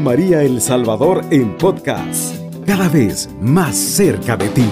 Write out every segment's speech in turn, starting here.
María El Salvador en podcast, cada vez más cerca de ti.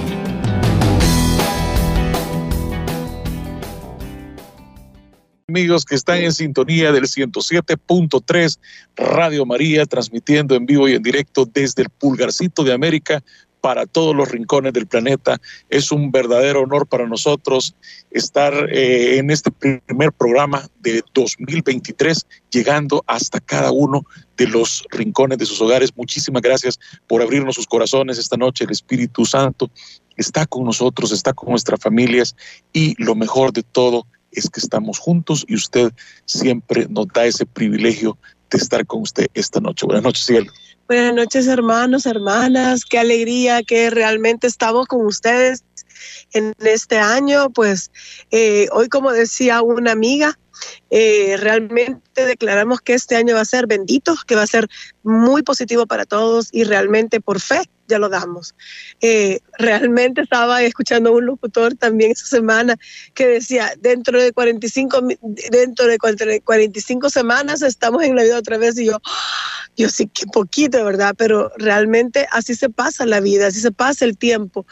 Amigos que están en sintonía del 107.3 Radio María, transmitiendo en vivo y en directo desde el Pulgarcito de América para todos los rincones del planeta. Es un verdadero honor para nosotros estar eh, en este primer programa de 2023, llegando hasta cada uno de los rincones de sus hogares. Muchísimas gracias por abrirnos sus corazones esta noche. El Espíritu Santo está con nosotros, está con nuestras familias y lo mejor de todo es que estamos juntos y usted siempre nos da ese privilegio de estar con usted esta noche. Buenas noches, cielo. Buenas noches, hermanos, hermanas. Qué alegría que realmente estamos con ustedes en este año. Pues eh, hoy, como decía una amiga, eh, realmente declaramos que este año va a ser bendito, que va a ser muy positivo para todos y realmente por fe ya lo damos. Eh, realmente estaba escuchando a un locutor también esa semana que decía, dentro de 45, dentro de 45 semanas estamos en la vida otra vez y yo, yo sí que poquito, ¿verdad? Pero realmente así se pasa la vida, así se pasa el tiempo.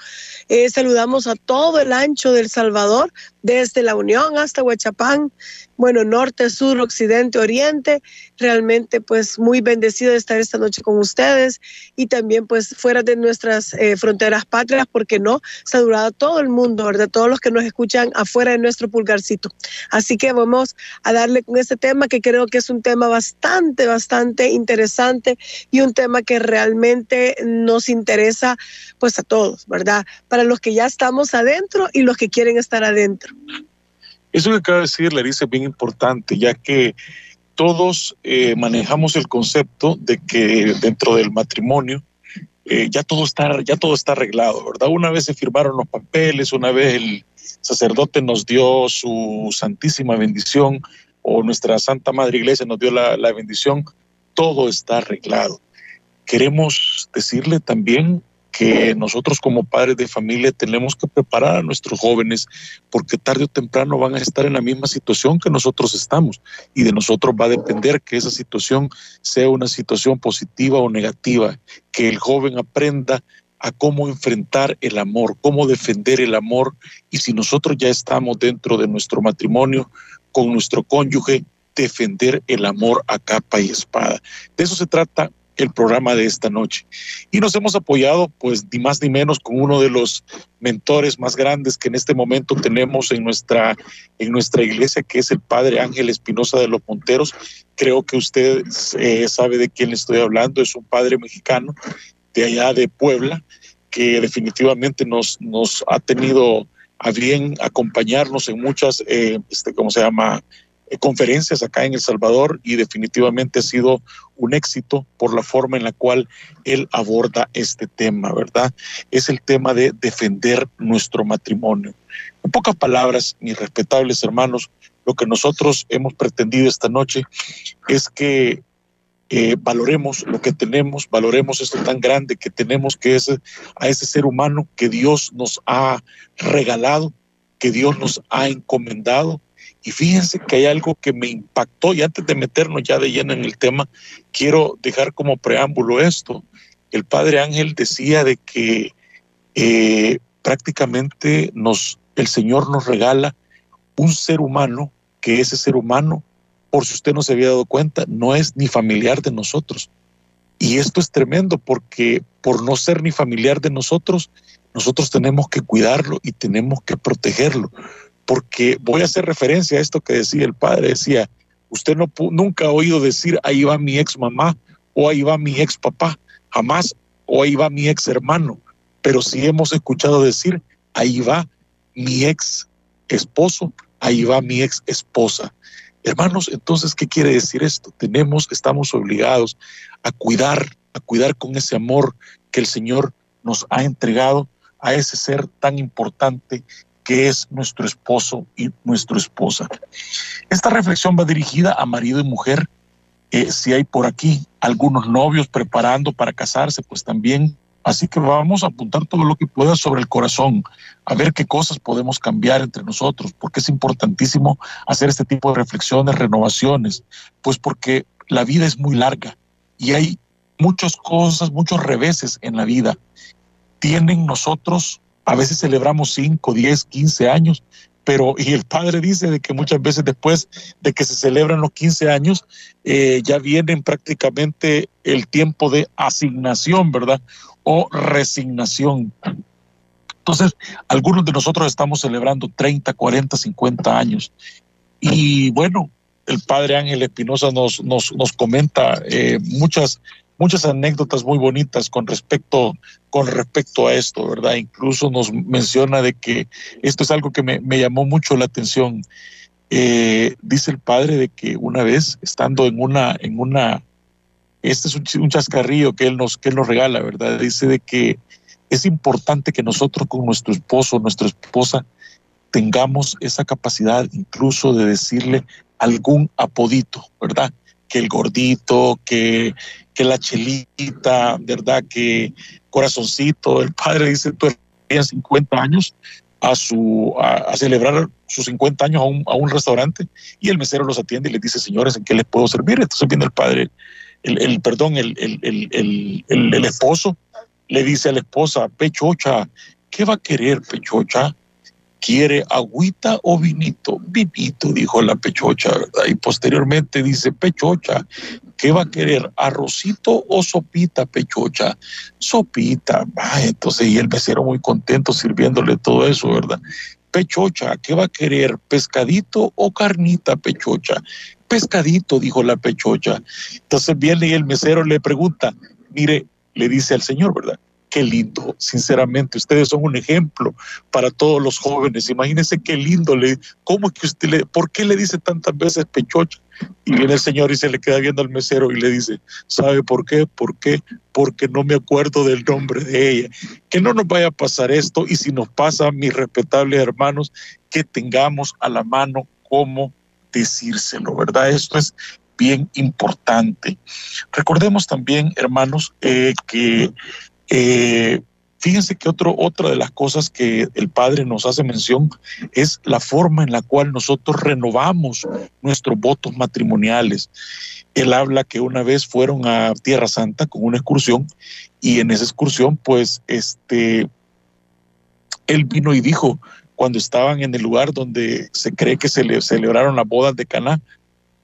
Eh, saludamos a todo el ancho del Salvador, desde la Unión hasta Huachapán, bueno, norte, sur, occidente, oriente. Realmente pues muy bendecido de estar esta noche con ustedes y también pues fuera de nuestras eh, fronteras patrias, porque no, saludado a todo el mundo, ¿verdad? Todos los que nos escuchan afuera de nuestro pulgarcito. Así que vamos a darle con este tema que creo que es un tema bastante, bastante interesante y un tema que realmente nos interesa pues a todos, ¿verdad? Para los que ya estamos adentro y los que quieren estar adentro. Eso que acaba de decir Larissa es bien importante, ya que todos eh, manejamos el concepto de que dentro del matrimonio eh, ya todo está ya todo está arreglado, ¿verdad? Una vez se firmaron los papeles, una vez el sacerdote nos dio su santísima bendición o nuestra Santa Madre Iglesia nos dio la, la bendición, todo está arreglado. Queremos decirle también que nosotros como padres de familia tenemos que preparar a nuestros jóvenes porque tarde o temprano van a estar en la misma situación que nosotros estamos y de nosotros va a depender que esa situación sea una situación positiva o negativa, que el joven aprenda a cómo enfrentar el amor, cómo defender el amor y si nosotros ya estamos dentro de nuestro matrimonio con nuestro cónyuge, defender el amor a capa y espada. De eso se trata el programa de esta noche. Y nos hemos apoyado, pues, ni más ni menos con uno de los mentores más grandes que en este momento tenemos en nuestra, en nuestra iglesia, que es el Padre Ángel Espinosa de los Monteros. Creo que usted eh, sabe de quién le estoy hablando, es un padre mexicano de allá de Puebla, que definitivamente nos, nos ha tenido a bien acompañarnos en muchas, eh, este, ¿cómo se llama? Eh, conferencias acá en El Salvador y definitivamente ha sido un éxito por la forma en la cual él aborda este tema, ¿verdad? Es el tema de defender nuestro matrimonio. En pocas palabras, mis respetables hermanos, lo que nosotros hemos pretendido esta noche es que eh, valoremos lo que tenemos, valoremos esto tan grande que tenemos, que es a ese ser humano que Dios nos ha regalado, que Dios nos ha encomendado y fíjense que hay algo que me impactó y antes de meternos ya de lleno en el tema, quiero dejar como preámbulo esto. El padre Ángel decía de que eh, prácticamente nos, el Señor nos regala un ser humano, que ese ser humano, por si usted no se había dado cuenta, no es ni familiar de nosotros. Y esto es tremendo porque por no ser ni familiar de nosotros, nosotros tenemos que cuidarlo y tenemos que protegerlo porque voy a hacer referencia a esto que decía el padre, decía, usted no, nunca ha oído decir, ahí va mi ex mamá o ahí va mi ex papá, jamás, o ahí va mi ex hermano, pero sí hemos escuchado decir, ahí va mi ex esposo, ahí va mi ex esposa. Hermanos, entonces, ¿qué quiere decir esto? Tenemos, estamos obligados a cuidar, a cuidar con ese amor que el Señor nos ha entregado a ese ser tan importante que es nuestro esposo y nuestra esposa. Esta reflexión va dirigida a marido y mujer. Eh, si hay por aquí algunos novios preparando para casarse, pues también. Así que vamos a apuntar todo lo que pueda sobre el corazón, a ver qué cosas podemos cambiar entre nosotros, porque es importantísimo hacer este tipo de reflexiones, renovaciones, pues porque la vida es muy larga y hay muchas cosas, muchos reveses en la vida tienen nosotros, a veces celebramos 5, 10, 15 años, pero y el padre dice de que muchas veces después de que se celebran los 15 años, eh, ya vienen prácticamente el tiempo de asignación, ¿verdad? O resignación. Entonces, algunos de nosotros estamos celebrando 30, 40, 50 años. Y bueno, el padre Ángel Espinosa nos, nos, nos comenta eh, muchas muchas anécdotas muy bonitas con respecto, con respecto a esto, ¿verdad? Incluso nos menciona de que esto es algo que me, llamó mucho la atención. Eh, dice el padre de que una vez, estando en una, en una, este es un, un, chascarrillo que él, nos, que él nos regala, ¿verdad? Dice de que es importante que nosotros con nuestro esposo, nuestra esposa, tengamos esa capacidad incluso de decirle algún apodito, ¿verdad? Que el gordito, que que la chelita, ¿verdad? Que corazoncito, el padre dice, tú eres 50 años a, su, a, celebrar sus 50 años a un, a un, restaurante y el mesero los atiende y les dice, señores, ¿en qué les puedo servir? Entonces viene el padre, el, el perdón, el, el, el esposo le dice a la esposa, Pechocha, ¿qué va a querer Pechocha? ¿Quiere agüita o vinito? Vinito, dijo la pechocha, ¿verdad? Y posteriormente dice, pechocha, ¿qué va a querer? ¿Arrocito o sopita, pechocha? Sopita. Ah, entonces, y el mesero muy contento sirviéndole todo eso, ¿verdad? Pechocha, ¿qué va a querer? ¿Pescadito o carnita, pechocha? Pescadito, dijo la pechocha. Entonces viene y el mesero le pregunta, mire, le dice al señor, ¿verdad? Qué lindo, sinceramente, ustedes son un ejemplo para todos los jóvenes. Imagínense qué lindo, le, ¿cómo que usted le, por qué le dice tantas veces pechocha? Y viene el señor y se le queda viendo al mesero y le dice, ¿sabe por qué? ¿Por qué? Porque no me acuerdo del nombre de ella. Que no nos vaya a pasar esto y si nos pasa, mis respetables hermanos, que tengamos a la mano cómo decírselo, ¿verdad? Esto es bien importante. Recordemos también, hermanos, eh, que eh, fíjense que otro, otra de las cosas que el Padre nos hace mención es la forma en la cual nosotros renovamos nuestros votos matrimoniales. Él habla que una vez fueron a Tierra Santa con una excursión y en esa excursión, pues, este, él vino y dijo, cuando estaban en el lugar donde se cree que se le celebraron las bodas de Caná,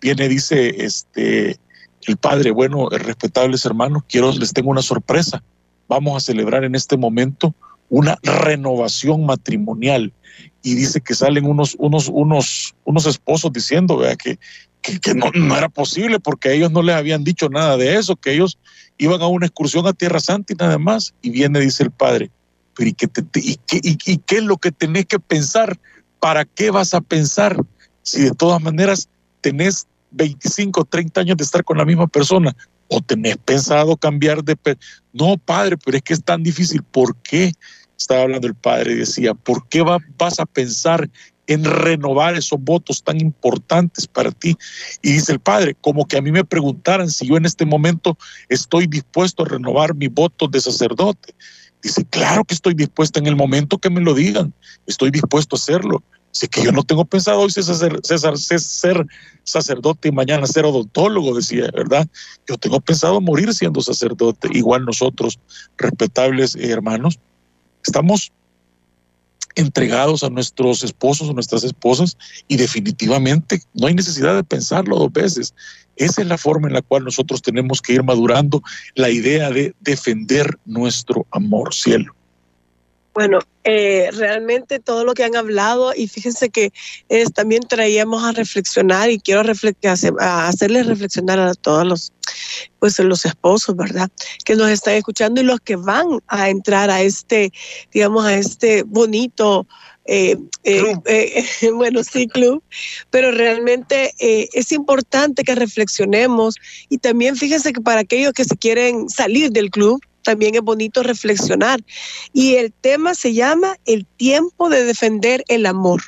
viene, dice, este, el padre, bueno, respetables hermanos, quiero, les tengo una sorpresa vamos a celebrar en este momento una renovación matrimonial. Y dice que salen unos, unos, unos, unos esposos diciendo ¿vea? que, que, no, era posible porque ellos no les habían dicho nada de eso, que ellos iban a una excursión a Tierra Santa y nada más. Y viene, dice el padre, pero ¿y qué, te, y, qué, y, y qué es lo que tenés que pensar? ¿Para qué vas a pensar si de todas maneras tenés 25, 30 años de estar con la misma persona? ¿O tenés pensado cambiar de... No, padre, pero es que es tan difícil. ¿Por qué? Estaba hablando el padre y decía, ¿por qué va, vas a pensar en renovar esos votos tan importantes para ti? Y dice el padre, como que a mí me preguntaran si yo en este momento estoy dispuesto a renovar mi voto de sacerdote. Dice, claro que estoy dispuesto en el momento que me lo digan, estoy dispuesto a hacerlo. Así que yo no tengo pensado hoy ser, ser, sacerdote y mañana ser odontólogo, decía, ¿verdad? Yo tengo pensado morir siendo sacerdote. Igual nosotros, respetables hermanos, estamos entregados a nuestros esposos o nuestras esposas y definitivamente no hay necesidad de pensarlo dos veces. Esa es la forma en la cual nosotros tenemos que ir madurando la idea de defender nuestro amor, cielo. Bueno, eh, realmente todo lo que han hablado y fíjense que es, también traíamos a reflexionar y quiero a hacerles reflexionar a todos los, pues, los esposos, ¿verdad? Que nos están escuchando y los que van a entrar a este, digamos, a este bonito eh, eh, eh, bueno, sí, club, pero realmente eh, es importante que reflexionemos y también fíjense que para aquellos que se quieren salir del club, también es bonito reflexionar. Y el tema se llama el tiempo de defender el amor.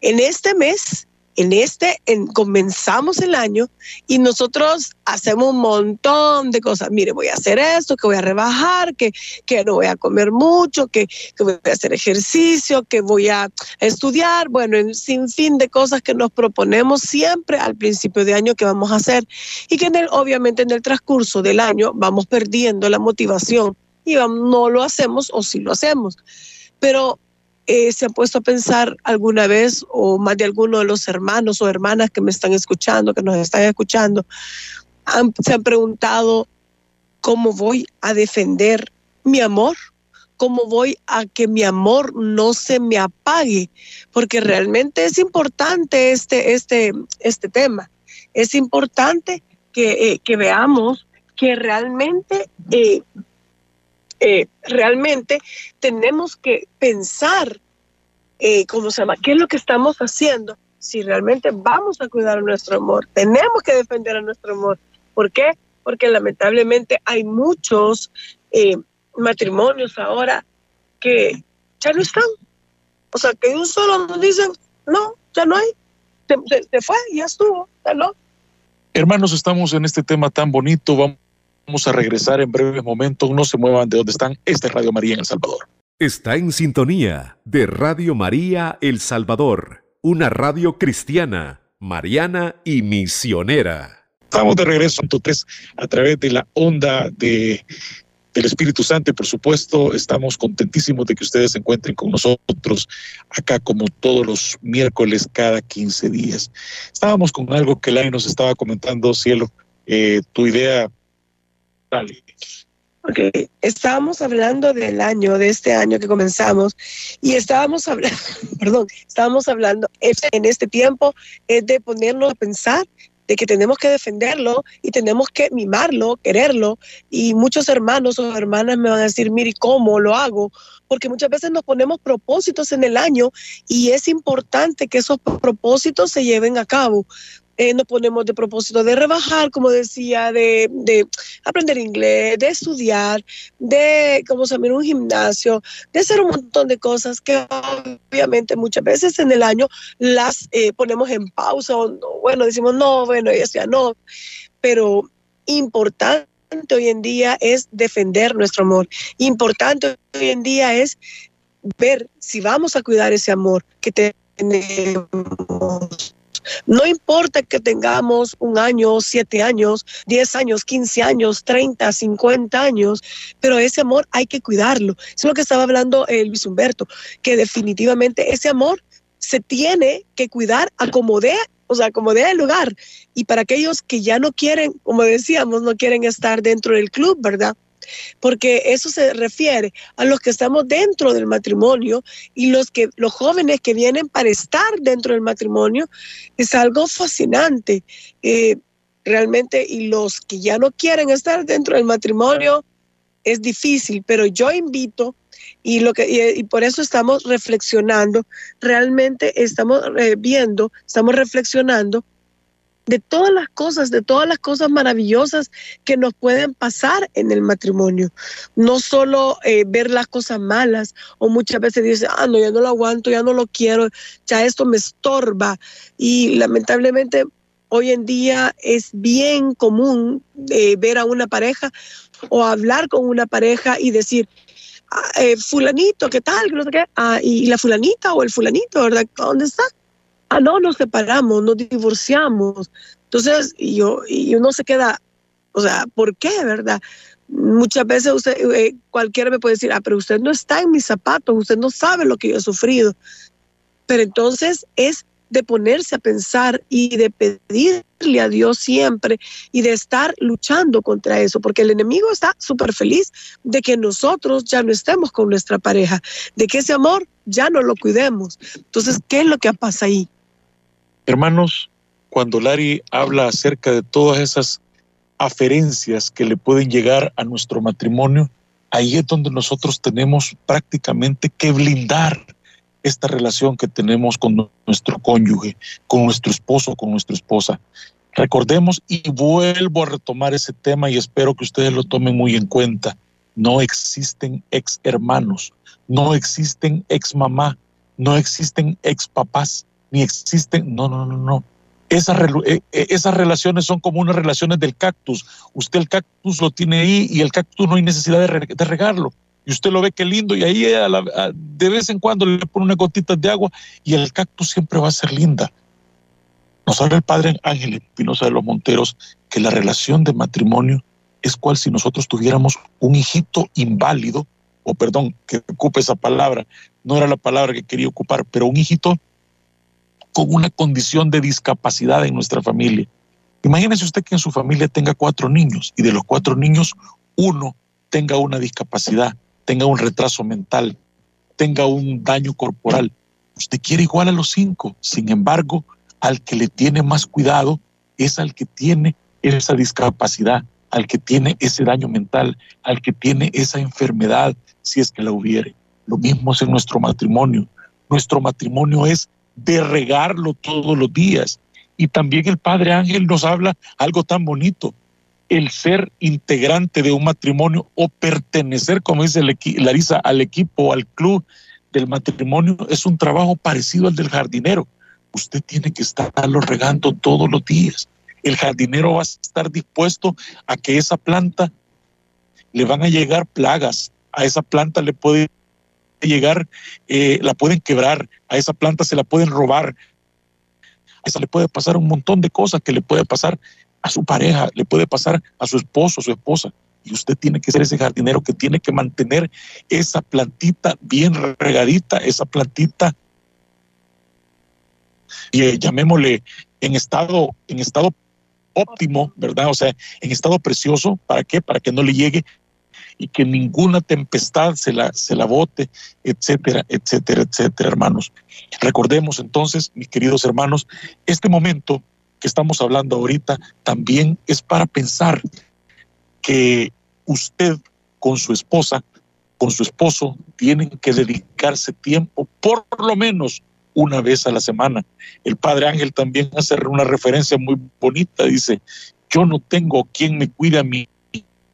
En este mes en este, en, comenzamos el año y nosotros hacemos un montón de cosas. Mire, voy a hacer esto, que voy a rebajar, que, que no voy a comer mucho, que, que voy a hacer ejercicio, que voy a estudiar, bueno, en sin fin de cosas que nos proponemos siempre al principio de año que vamos a hacer y que en el, obviamente en el transcurso del año vamos perdiendo la motivación y no lo hacemos o sí lo hacemos. Pero eh, se han puesto a pensar alguna vez, o más de alguno de los hermanos o hermanas que me están escuchando, que nos están escuchando, se han preguntado cómo voy a defender mi amor, cómo voy a que mi amor no se me apague, porque realmente es importante este, este, este tema. Es importante que, eh, que veamos que realmente eh, realmente tenemos que pensar, eh, ¿cómo se llama? ¿Qué es lo que estamos haciendo? Si realmente vamos a cuidar nuestro amor, tenemos que defender a nuestro amor. ¿Por qué? Porque lamentablemente hay muchos eh, matrimonios ahora que ya no están. O sea, que un solo nos dicen, no, ya no hay, se, se fue, ya estuvo, ya no. Hermanos, estamos en este tema tan bonito, vamos Vamos a regresar en breves momentos. No se muevan de donde están. Esta es Radio María en El Salvador. Está en sintonía de Radio María El Salvador, una radio cristiana, mariana y misionera. Estamos de regreso entonces a través de la onda de, del Espíritu Santo y por supuesto estamos contentísimos de que ustedes se encuentren con nosotros acá como todos los miércoles cada 15 días. Estábamos con algo que Lai nos estaba comentando, Cielo, eh, tu idea Ok, estábamos hablando del año, de este año que comenzamos, y estábamos hablando, perdón, estábamos hablando en este tiempo es de ponernos a pensar de que tenemos que defenderlo y tenemos que mimarlo, quererlo. Y muchos hermanos o hermanas me van a decir, mire, ¿cómo lo hago? Porque muchas veces nos ponemos propósitos en el año y es importante que esos propósitos se lleven a cabo. Eh, nos ponemos de propósito de rebajar, como decía, de, de, aprender inglés, de estudiar, de, como se llama, un gimnasio, de hacer un montón de cosas que obviamente muchas veces en el año las eh, ponemos en pausa o bueno, decimos no, bueno, ya no, pero importante hoy en día es defender nuestro amor. Importante hoy en día es ver si vamos a cuidar ese amor que tenemos no importa que tengamos un año, siete años, diez años, quince años, treinta, cincuenta años, pero ese amor hay que cuidarlo. Es lo que estaba hablando el Luis Humberto, que definitivamente ese amor se tiene que cuidar acomodé, o sea, acomodé el lugar. Y para aquellos que ya no quieren, como decíamos, no quieren estar dentro del club, ¿verdad? Porque eso se refiere a los que estamos dentro del matrimonio y los que los jóvenes que vienen para estar dentro del matrimonio es algo fascinante eh, realmente y los que ya no quieren estar dentro del matrimonio es difícil, pero yo invito y lo que y, por eso estamos reflexionando, realmente estamos eh, viendo, estamos reflexionando de todas las cosas, de todas las cosas maravillosas que nos pueden pasar en el matrimonio. No solo eh, ver las cosas malas o muchas veces dice, ah, no, ya no lo aguanto, ya no lo quiero, ya esto me estorba. Y lamentablemente hoy en día es bien común eh, ver a una pareja o hablar con una pareja y decir, ah, eh, fulanito, ¿qué tal? Ah, y la fulanita o el fulanito, ¿verdad? ¿Dónde está? Ah, no, nos separamos, nos divorciamos. Entonces, yo, y uno se queda, o sea, ¿por qué, verdad? Muchas veces usted, eh, cualquiera me puede decir, ah, pero usted no está en mis zapatos, usted no sabe lo que yo he sufrido. Pero entonces es de ponerse a pensar y de pedirle a Dios siempre y de estar luchando contra eso, porque el enemigo está súper feliz de que nosotros ya no estemos con nuestra pareja, de que ese amor ya no lo cuidemos. Entonces, ¿qué es lo que pasa ahí? Hermanos, cuando Lari habla acerca de todas esas aferencias que le pueden llegar a nuestro matrimonio, ahí es donde nosotros tenemos prácticamente que blindar esta relación que tenemos con nuestro cónyuge, con nuestro esposo, con nuestra esposa. Recordemos y vuelvo a retomar ese tema y espero que ustedes lo tomen muy en cuenta. No existen ex hermanos, no existen ex mamá, no existen ex papás, ni existen. No, no, no, no. Esas, eh, eh, esas relaciones son como unas relaciones del cactus. Usted el cactus lo tiene ahí y el cactus no hay necesidad de, regarlo. Y usted lo ve que lindo y ahí de vez en cuando le pone unas gotitas de agua y el cactus siempre va a ser linda. Nos habla el padre Ángel Espinosa de los Monteros que la relación de matrimonio es cual si nosotros tuviéramos un hijito inválido, o perdón, que ocupe esa palabra, no era la palabra que quería ocupar, pero un hijito con una condición de discapacidad en nuestra familia. Imagínese usted que en su familia tenga cuatro niños y de los cuatro niños uno tenga una discapacidad, tenga un retraso mental, tenga un daño corporal. Usted quiere igual a los cinco. Sin embargo, al que le tiene más cuidado es al que tiene esa discapacidad, al que tiene ese daño mental, al que tiene esa enfermedad, si es que la hubiere. Lo mismo es en nuestro matrimonio. Nuestro matrimonio es de regarlo todos los días. Y también el Padre Ángel nos habla algo tan bonito, el ser integrante de un matrimonio o pertenecer, como dice Larisa, al equipo, al club del matrimonio, es un trabajo parecido al del jardinero. Usted tiene que estarlo regando todos los días. El jardinero va a estar dispuesto a que esa planta le van a llegar plagas, a esa planta le puede llegar, eh, la pueden quebrar, a esa planta se la pueden robar, a esa le puede pasar un montón de cosas que le puede pasar a su pareja, le puede pasar a su esposo, a su esposa. Y usted tiene que ser ese jardinero que tiene que mantener esa plantita bien regadita, esa plantita, y eh, llamémosle en estado, en estado óptimo, ¿verdad? O sea, en estado precioso, ¿para qué? Para que no le llegue y que ninguna tempestad se la, se la bote, etcétera, etcétera, etcétera, hermanos. Recordemos entonces, mis queridos hermanos, este momento que estamos hablando ahorita también es para pensar que usted con su esposa, con su esposo, tienen que dedicarse tiempo, por lo menos una vez a la semana. El Padre Ángel también hace una referencia muy bonita, dice, yo no tengo quien me cuide a mi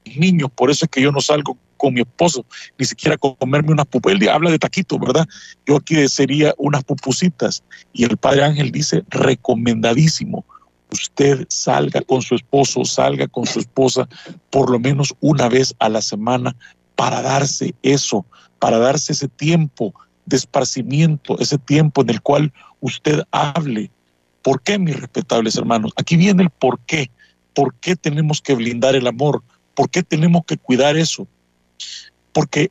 niños, por eso es que yo no salgo con mi esposo, ni siquiera comerme unas pupusitas. Él habla de taquito, ¿verdad? Yo aquí sería unas pupusitas. Y el Padre Ángel dice, recomendadísimo, usted salga con su esposo, salga con su esposa por lo menos una vez a la semana para darse eso, para darse ese tiempo de esparcimiento, ese tiempo en el cual usted hable. ¿Por qué, mis respetables hermanos? Aquí viene el por qué. ¿Por qué tenemos que blindar el amor? ¿Por qué tenemos que cuidar eso? Porque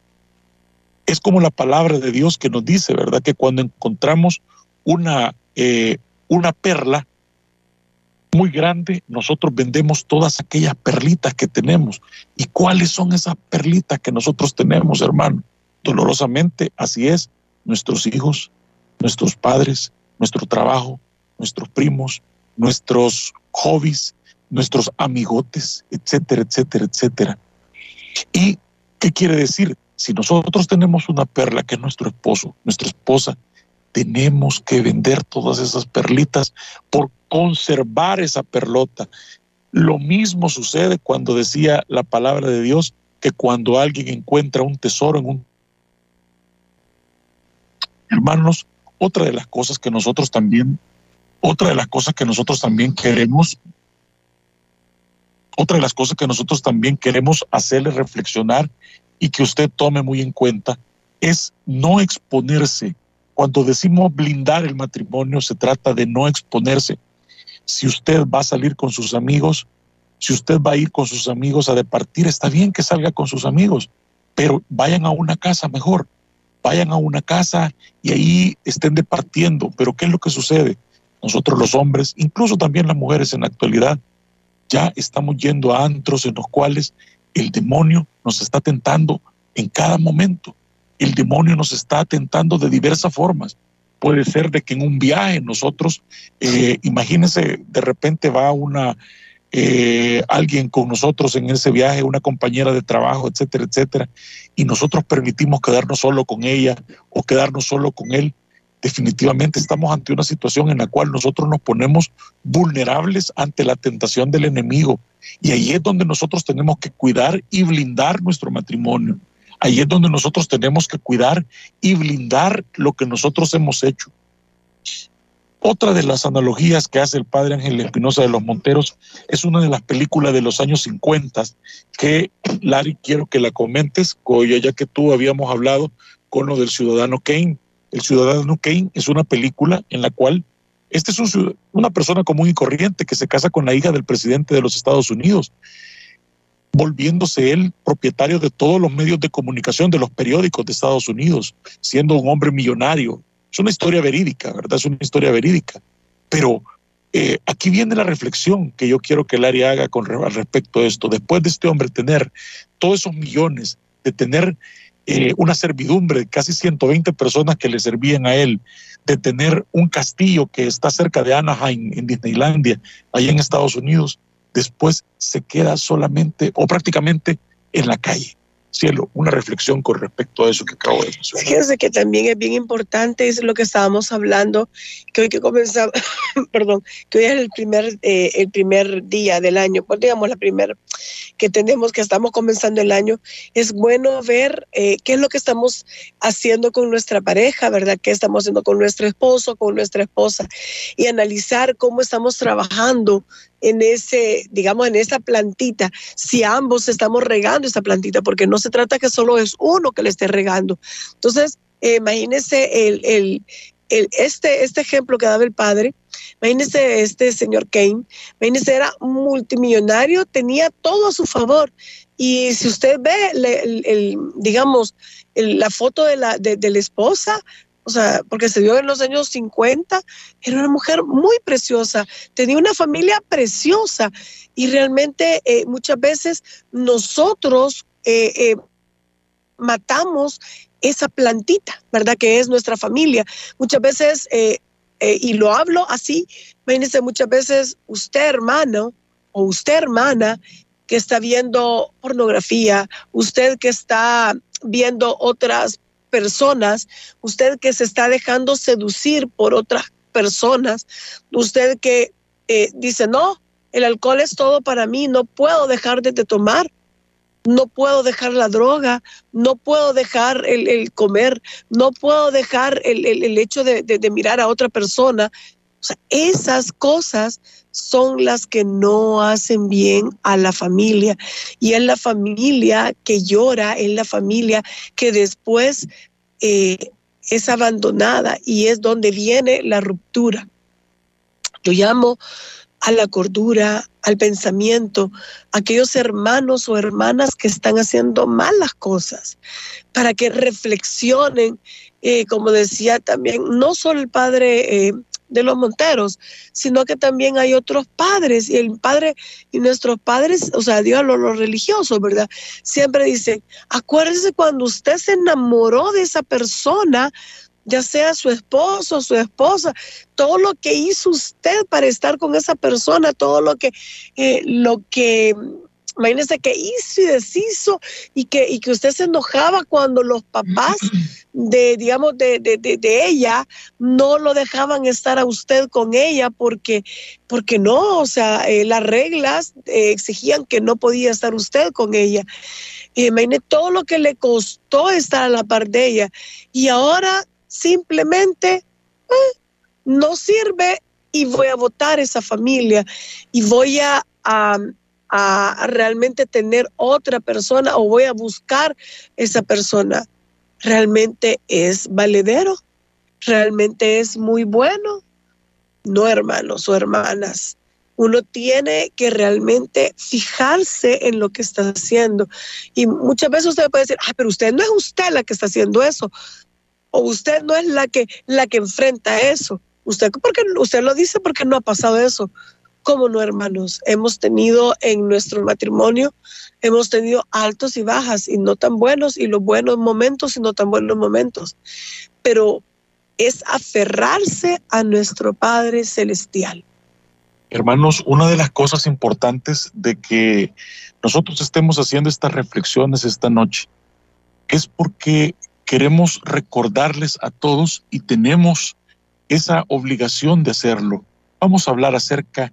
es como la palabra de Dios que nos dice, ¿verdad? Que cuando encontramos una, eh, una perla muy grande, nosotros vendemos todas aquellas perlitas que tenemos. ¿Y cuáles son esas perlitas que nosotros tenemos, hermano? Dolorosamente, así es, nuestros hijos, nuestros padres, nuestro trabajo, nuestros primos, nuestros hobbies, nuestros amigotes, etcétera, etcétera, etcétera. ¿Y qué quiere decir? Si nosotros tenemos una perla que es nuestro esposo, nuestra esposa, tenemos que vender todas esas perlitas por conservar esa perlota. Lo mismo sucede cuando decía la palabra de Dios que cuando alguien encuentra un tesoro en un... Hermanos, otra de las cosas que nosotros también, otra de las cosas que nosotros también queremos otra de las cosas que nosotros también queremos hacerle reflexionar y que usted tome muy en cuenta es no exponerse. Cuando decimos blindar el matrimonio, se trata de no exponerse. Si usted va a salir con sus amigos, si usted va a ir con sus amigos a departir, está bien que salga con sus amigos, pero vayan a una casa mejor. Vayan a una casa y ahí estén departiendo. Pero ¿qué es lo que sucede? Nosotros los hombres, incluso también las mujeres en la actualidad, ya estamos yendo a antros en los cuales el demonio nos está tentando en cada momento. El demonio nos está tentando de diversas formas. Puede ser de que en un viaje nosotros, eh, imagínense, de repente va una eh, alguien con nosotros en ese viaje, una compañera de trabajo, etcétera, etcétera, y nosotros permitimos quedarnos solo con ella o quedarnos solo con él definitivamente estamos ante una situación en la cual nosotros nos ponemos vulnerables ante la tentación del enemigo. Y ahí es donde nosotros tenemos que cuidar y blindar nuestro matrimonio. Ahí es donde nosotros tenemos que cuidar y blindar lo que nosotros hemos hecho. otra de las analogías que hace el padre Ángel Espinosa de los Monteros es una de las películas de los años 50 que, Larry, quiero que la comentes, ya que tú habíamos hablado con lo del ciudadano Kane. El ciudadano Kane es una película en la cual este es una persona común y corriente que se casa con la hija del presidente de los Estados Unidos, volviéndose él propietario de todos los medios de comunicación de los periódicos de Estados Unidos, siendo un hombre millonario, es una historia verídica, ¿verdad? Es una historia verídica. Pero eh, aquí viene la reflexión que yo quiero que Larry haga con al respecto de esto. Después de este hombre tener todos esos millones, de tener eh, una servidumbre de casi 120 personas que le servían a él, de tener un castillo que está cerca de Anaheim, en Disneylandia, ahí en Estados Unidos, después se queda solamente o prácticamente en la calle. Cielo, una reflexión con respecto a eso que acabo de mencionar. Fíjense que también es bien importante, es lo que estábamos hablando, que hoy que comenzamos, perdón, que hoy es el primer, eh, el primer día del año, pues digamos la primera que tenemos, que estamos comenzando el año, es bueno ver eh, qué es lo que estamos haciendo con nuestra pareja, ¿verdad? ¿Qué estamos haciendo con nuestro esposo, con nuestra esposa? Y analizar cómo estamos trabajando en ese, digamos, en esa plantita, si ambos estamos regando esa plantita, porque no se trata que solo es uno que le esté regando. Entonces, eh, imagínese el, el, el, este, este ejemplo que daba el padre, imagínese este señor Kane, imagínese era multimillonario, tenía todo a su favor. Y si usted ve, el, digamos, la foto de la, de, de la esposa, o sea, porque se dio en los años 50, era una mujer muy preciosa, tenía una familia preciosa y realmente eh, muchas veces nosotros eh, eh, matamos esa plantita, ¿verdad? Que es nuestra familia. Muchas veces, y lo hablo así, imagínense, muchas veces usted hermano o usted hermana que está viendo pornografía, usted que está viendo otras personas, usted que se está dejando seducir por otras personas, usted que eh, dice, no, el alcohol es todo para mí, no puedo dejar de, tomar, no puedo dejar la droga, no puedo dejar el, comer, no puedo dejar el, hecho de, de, mirar a otra persona. O sea, esas cosas son las que no hacen bien a la familia. Y es la familia que llora, es la familia que después eh, es abandonada y es donde viene la ruptura. Yo llamo a la cordura, al pensamiento, aquellos hermanos o hermanas que están haciendo malas cosas, para que reflexionen, eh, como decía también, no solo el padre eh, de los Monteros, sino que también hay otros padres y el padre y nuestros padres, o sea, Dios, los, los religiosos, ¿verdad? Siempre dicen, acuérdese cuando usted se enamoró de esa persona, ya sea su esposo, su esposa, todo lo que hizo usted para estar con esa persona, todo lo que, eh, lo que imagínese que hizo y deshizo y que, y que usted se enojaba cuando los papás de, digamos, de, de, de, ella no lo dejaban estar a usted con ella porque, porque no, o sea, eh, las reglas eh, exigían que no podía estar usted con ella. Y imagínese todo lo que le costó estar a la par de ella y ahora simplemente eh, no sirve y voy a votar esa familia y voy a, a, realmente tener otra persona o voy a buscar esa persona. ¿Realmente es valedero? ¿Realmente es muy bueno? No, hermanos o hermanas. Uno tiene que realmente fijarse en lo que está haciendo. Y muchas veces usted puede decir, ah, pero usted no es usted la que está haciendo eso. O usted no es la que, la que enfrenta eso. Usted, porque, usted lo dice porque no ha pasado eso. ¿Cómo no, hermanos? Hemos tenido en nuestro matrimonio, hemos tenido altos y bajas, y no tan buenos, y los buenos momentos y no tan buenos momentos. Pero es aferrarse a nuestro Padre Celestial. Hermanos, una de las cosas importantes de que nosotros estemos haciendo estas reflexiones esta noche es porque queremos recordarles a todos y tenemos esa obligación de hacerlo. Vamos a hablar acerca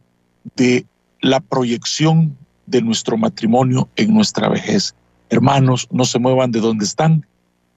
de la proyección de nuestro matrimonio en nuestra vejez. Hermanos, no se muevan de donde están.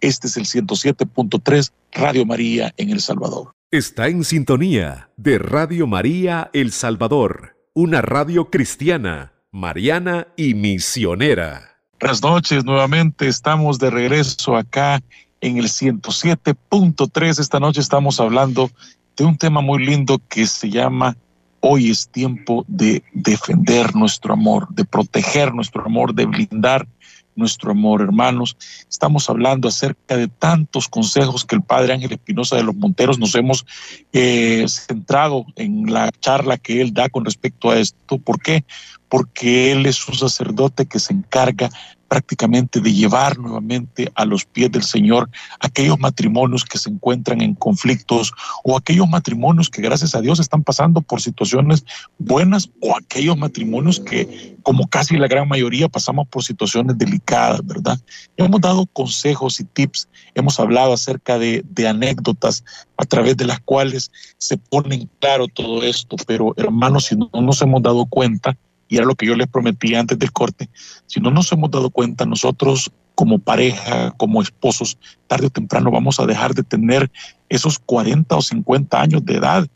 Este es el 107.3 Radio María en El Salvador. Está en sintonía de Radio María El Salvador, una radio cristiana, mariana y misionera. Buenas noches, nuevamente estamos de regreso acá en el 107.3. Esta noche estamos hablando de un tema muy lindo que se llama Hoy es tiempo de defender nuestro amor, de proteger nuestro amor, de blindar nuestro amor, hermanos. Estamos hablando acerca de tantos consejos que el Padre Ángel Espinosa de los Monteros nos hemos eh, centrado en la charla que él da con respecto a esto. ¿Por qué? Porque él es un sacerdote que se encarga prácticamente de llevar nuevamente a los pies del Señor aquellos matrimonios que se encuentran en conflictos o aquellos matrimonios que gracias a Dios están pasando por situaciones buenas o aquellos matrimonios que como casi la gran mayoría pasamos por situaciones delicadas, ¿verdad? Hemos dado consejos y tips, hemos hablado acerca de, anécdotas a través de las cuales se pone en claro todo esto, pero hermanos, si no nos hemos dado cuenta, y era lo que yo les prometí antes del corte, si no nos hemos dado cuenta nosotros como pareja, como esposos, tarde o temprano vamos a dejar de tener esos 40 o 50 años de edad.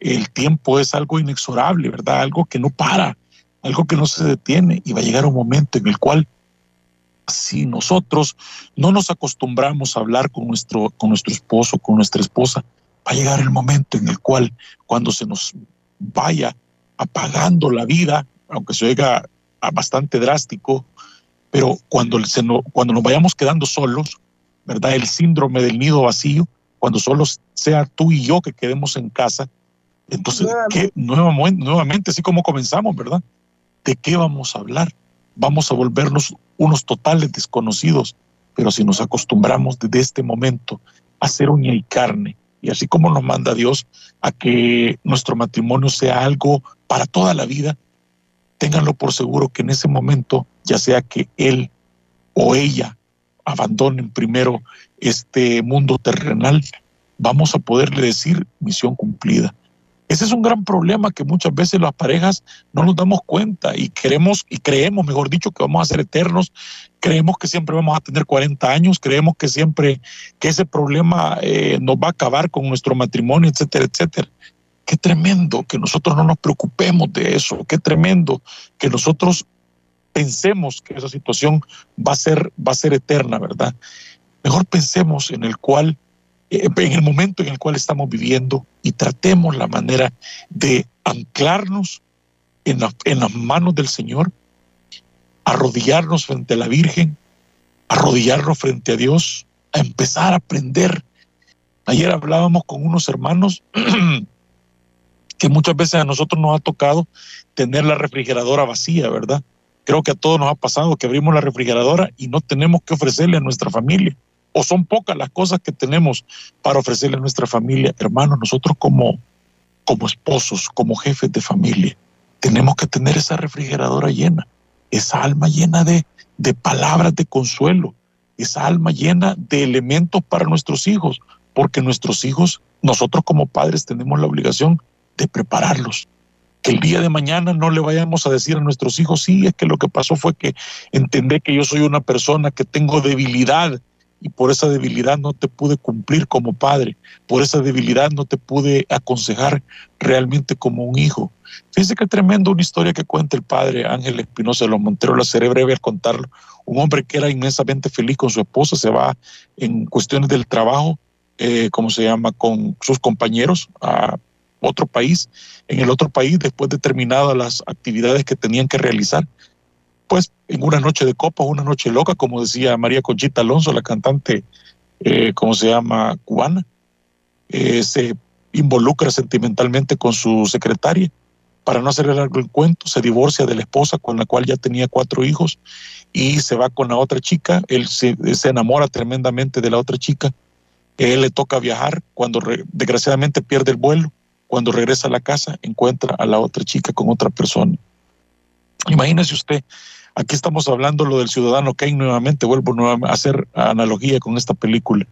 El tiempo es algo inexorable, ¿verdad? Algo que no para, algo que no se detiene y va a llegar un momento en el cual si nosotros no nos acostumbramos a hablar con nuestro, con nuestro esposo, con nuestra esposa, va a llegar el momento en el cual cuando se nos vaya apagando la vida, aunque se oiga bastante drástico, pero cuando, se no, cuando nos vayamos quedando solos, ¿verdad? El síndrome del nido vacío, cuando solo sea tú y yo que quedemos en casa, entonces, ¿qué? Nuevamente, nuevamente, así como comenzamos, ¿verdad? ¿De qué vamos a hablar? Vamos a volvernos unos totales desconocidos, pero si nos acostumbramos desde este momento a ser uña y carne, y así como nos manda Dios a que nuestro matrimonio sea algo para toda la vida, ténganlo por seguro que en ese momento, ya sea que él o ella abandonen primero este mundo terrenal, vamos a poderle decir misión cumplida. Ese es un gran problema que muchas veces las parejas no nos damos cuenta y queremos y creemos, mejor dicho, que vamos a ser eternos, creemos que siempre vamos a tener 40 años, creemos que siempre que ese problema eh, nos va a acabar con nuestro matrimonio, etcétera, etcétera. Qué tremendo que nosotros no nos preocupemos de eso, qué tremendo que nosotros pensemos que esa situación va a ser, va a ser eterna, ¿verdad? Mejor pensemos en el cual, eh, en el momento en el cual estamos viviendo y tratemos la manera de anclarnos en, en las manos del Señor, arrodillarnos frente a la Virgen, arrodillarnos frente a Dios, a empezar a aprender. Ayer hablábamos con unos hermanos que muchas veces a nosotros nos ha tocado tener la refrigeradora vacía, ¿verdad? Creo que a todos nos ha pasado que abrimos la refrigeradora y no tenemos que ofrecerle a nuestra familia. O son pocas las cosas que tenemos para ofrecerle a nuestra familia. Hermanos, nosotros como, como esposos, como jefes de familia, tenemos que tener esa refrigeradora llena, esa alma llena de, de palabras de consuelo, esa alma llena de elementos para nuestros hijos, porque nuestros hijos, nosotros como padres tenemos la obligación de prepararlos. Que el día de mañana no le vayamos a decir a nuestros hijos, sí, es que lo que pasó fue que entendé que yo soy una persona que tengo debilidad y por esa debilidad no te pude cumplir como padre, por esa debilidad no te pude aconsejar realmente como un hijo. Fíjense qué tremendo una historia que cuenta el padre Ángel Espinosa de los Monteros, la seré breve al contarlo. Un hombre que era inmensamente feliz con su esposa, se va en cuestiones del trabajo, eh, ¿cómo se llama?, con sus compañeros a otro país, en el otro país, después de terminadas las actividades que tenían que realizar, pues en una noche de copa, una noche loca, como decía María Conchita Alonso, la cantante, eh, ¿cómo se llama?, cubana, eh, se involucra sentimentalmente con su secretaria. Para no hacer largo el cuento, se divorcia de la esposa con la cual ya tenía cuatro hijos y se va con la otra chica. Él se, se enamora tremendamente de la otra chica. Él le toca viajar cuando desgraciadamente pierde el vuelo cuando regresa a la casa encuentra a la otra chica con otra persona. Imagínese usted, aquí estamos hablando lo del ciudadano Kane nuevamente, vuelvo a hacer analogía con esta película.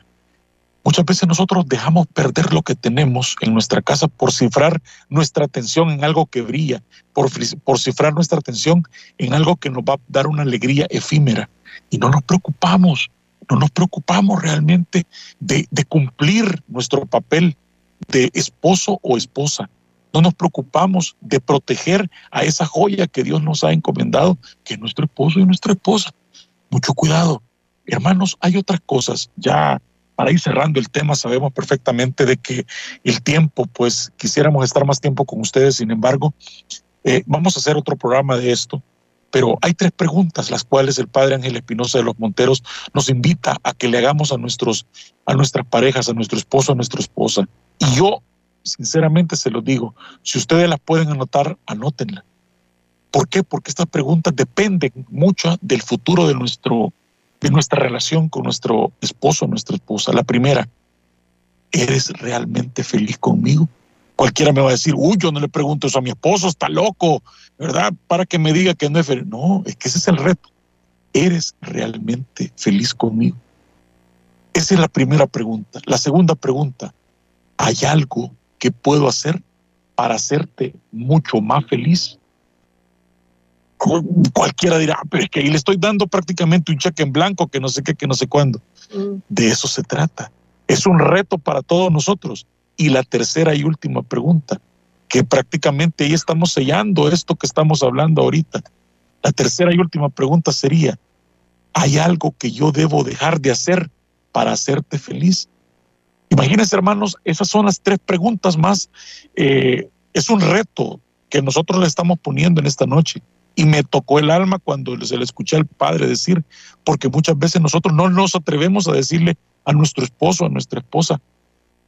Muchas veces nosotros dejamos perder lo que tenemos en nuestra casa por cifrar nuestra atención en algo que brilla, por, por cifrar nuestra atención en algo que nos va a dar una alegría efímera. Y no nos preocupamos, no nos preocupamos realmente de, de cumplir nuestro papel de esposo o esposa. No nos preocupamos de proteger a esa joya que Dios nos ha encomendado, que es nuestro esposo y nuestra esposa. Mucho cuidado. Hermanos, hay otras cosas. Ya para ir cerrando el tema, sabemos perfectamente de que el tiempo, pues quisiéramos estar más tiempo con ustedes, sin embargo, eh, vamos a hacer otro programa de esto. Pero hay tres preguntas las cuales el padre Ángel Espinosa de los Monteros nos invita a que le hagamos a, nuestros, a nuestras parejas, a nuestro esposo, a nuestra esposa. Y yo, sinceramente se lo digo, si ustedes las pueden anotar, anótenla. ¿Por qué? Porque estas preguntas dependen mucho del futuro de, nuestro, de nuestra relación con nuestro esposo, nuestra esposa. La primera, ¿eres realmente feliz conmigo? Cualquiera me va a decir, uy, yo no le pregunto eso a mi esposo, está loco, ¿verdad? Para que me diga que no es feliz. No, es que ese es el reto. ¿Eres realmente feliz conmigo? Esa es la primera pregunta. La segunda pregunta, ¿hay algo que puedo hacer para hacerte mucho más feliz? Cualquiera dirá, ah, pero es que ahí le estoy dando prácticamente un cheque en blanco que no sé qué, que no sé cuándo. Mm. De eso se trata. Es un reto para todos nosotros. Y la tercera y última pregunta, que prácticamente ahí estamos sellando esto que estamos hablando ahorita. La tercera y última pregunta sería, ¿hay algo que yo debo dejar de hacer para hacerte feliz? Imagínense, hermanos, esas son las tres preguntas más. Eh, es un reto que nosotros le estamos poniendo en esta noche. Y me tocó el alma cuando se le escuché al padre decir, porque muchas veces nosotros no nos atrevemos a decirle a nuestro esposo, a nuestra esposa,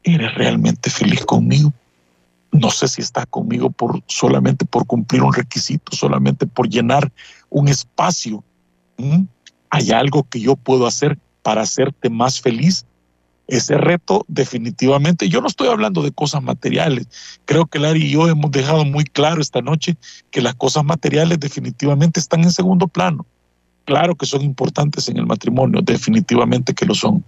¿Eres realmente feliz conmigo? No sé si está conmigo por, solamente por cumplir un requisito, solamente por llenar un espacio. ¿Mm? ¿Hay algo que yo puedo hacer para hacerte más feliz? Ese reto definitivamente, yo no estoy hablando de cosas materiales. Creo que Larry y yo hemos dejado muy claro esta noche que las cosas materiales definitivamente están en segundo plano. Claro que son importantes en el matrimonio, definitivamente que lo son.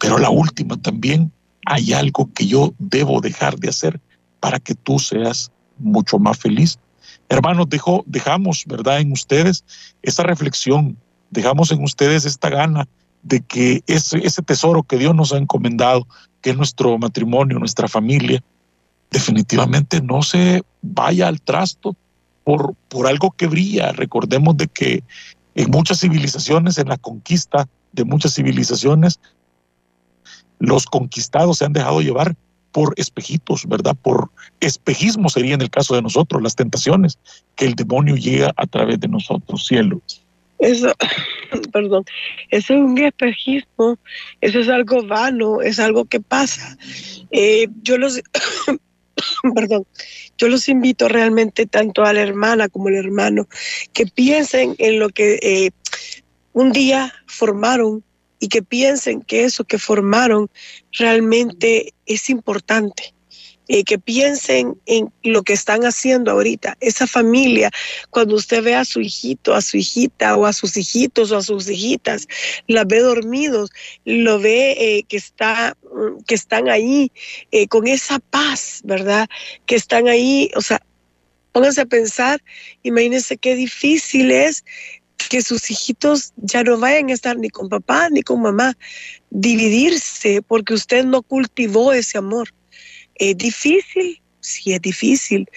Pero la última también hay algo que yo debo dejar de hacer para que tú seas mucho más feliz. Hermanos, dejo, dejamos, ¿verdad?, en ustedes esa reflexión, dejamos en ustedes esta gana de que ese, ese tesoro que Dios nos ha encomendado, que es nuestro matrimonio, nuestra familia, definitivamente no se vaya al trasto por, por algo que brilla. Recordemos de que en muchas civilizaciones, en la conquista de muchas civilizaciones, los conquistados se han dejado llevar por espejitos, ¿verdad? Por espejismo sería en el caso de nosotros, las tentaciones que el demonio llega a través de nosotros, cielo. Eso, perdón, eso es un espejismo, eso es algo vano, es algo que pasa. Eh, yo los, perdón, yo los invito realmente tanto a la hermana como al hermano que piensen en lo que eh, un día formaron y que piensen que eso que formaron realmente es importante. Eh, que piensen en lo que están haciendo ahorita. Esa familia, cuando usted ve a su hijito, a su hijita o a sus hijitos o a sus hijitas, la ve dormidos, lo ve eh, que, está, que están ahí eh, con esa paz, ¿verdad? Que están ahí, o sea, pónganse a pensar, imagínense qué difícil es que sus hijitos ya no vayan a estar ni con papá ni con mamá, dividirse porque usted no cultivó ese amor. ¿Es difícil? Sí, es difícil.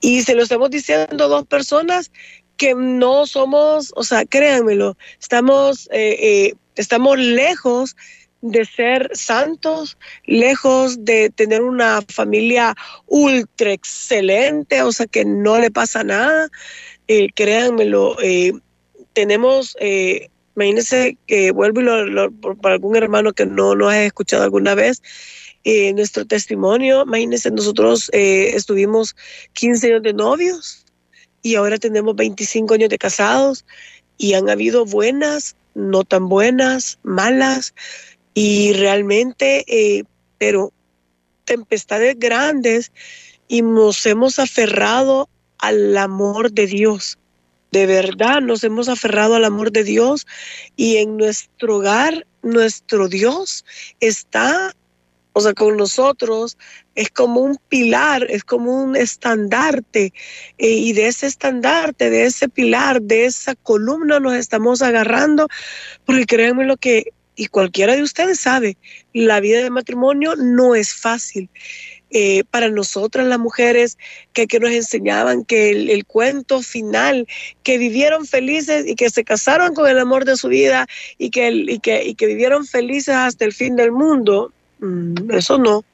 Y se lo estamos diciendo dos personas que no somos, o sea, créanmelo, estamos, eh, eh, estamos lejos de ser santos, lejos de tener una familia ultra excelente, o sea, que no le pasa nada. Eh, créanmelo, tenemos, imagínense que vuelvo y lo, para algún hermano que no nos haya escuchado alguna vez, eh, nuestro testimonio, imagínense, nosotros eh, estuvimos 15 años de novios y ahora tenemos 25 años de casados y han habido buenas, no tan buenas, malas y realmente, eh, pero tempestades grandes y nos hemos aferrado al amor de Dios. De verdad nos hemos aferrado al amor de Dios y en nuestro hogar, nuestro Dios está, o sea, con nosotros, es como un pilar, es como un estandarte. Eh, y de ese estandarte, de ese pilar, de esa columna nos estamos agarrando, porque créanme lo que, y cualquiera de ustedes sabe, la vida de matrimonio no es fácil. eh, para nosotras las mujeres que, nos enseñaban que el, cuento final, que vivieron felices y que se casaron con el amor de su vida y que, y que, y que vivieron felices hasta el fin del mundo, eso no.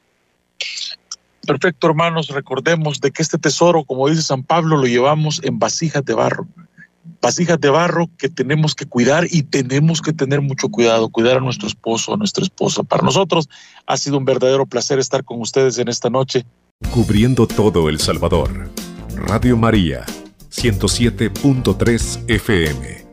Perfecto, hermanos, recordemos de que este tesoro, como dice San Pablo, lo llevamos en vasijas de barro vasijas de barro que tenemos que cuidar y tenemos que tener mucho cuidado, cuidar a nuestro esposo, a nuestra esposa. Para nosotros ha sido un verdadero placer estar con ustedes en esta noche. Cubriendo todo El Salvador. Radio María, 107.3 FM.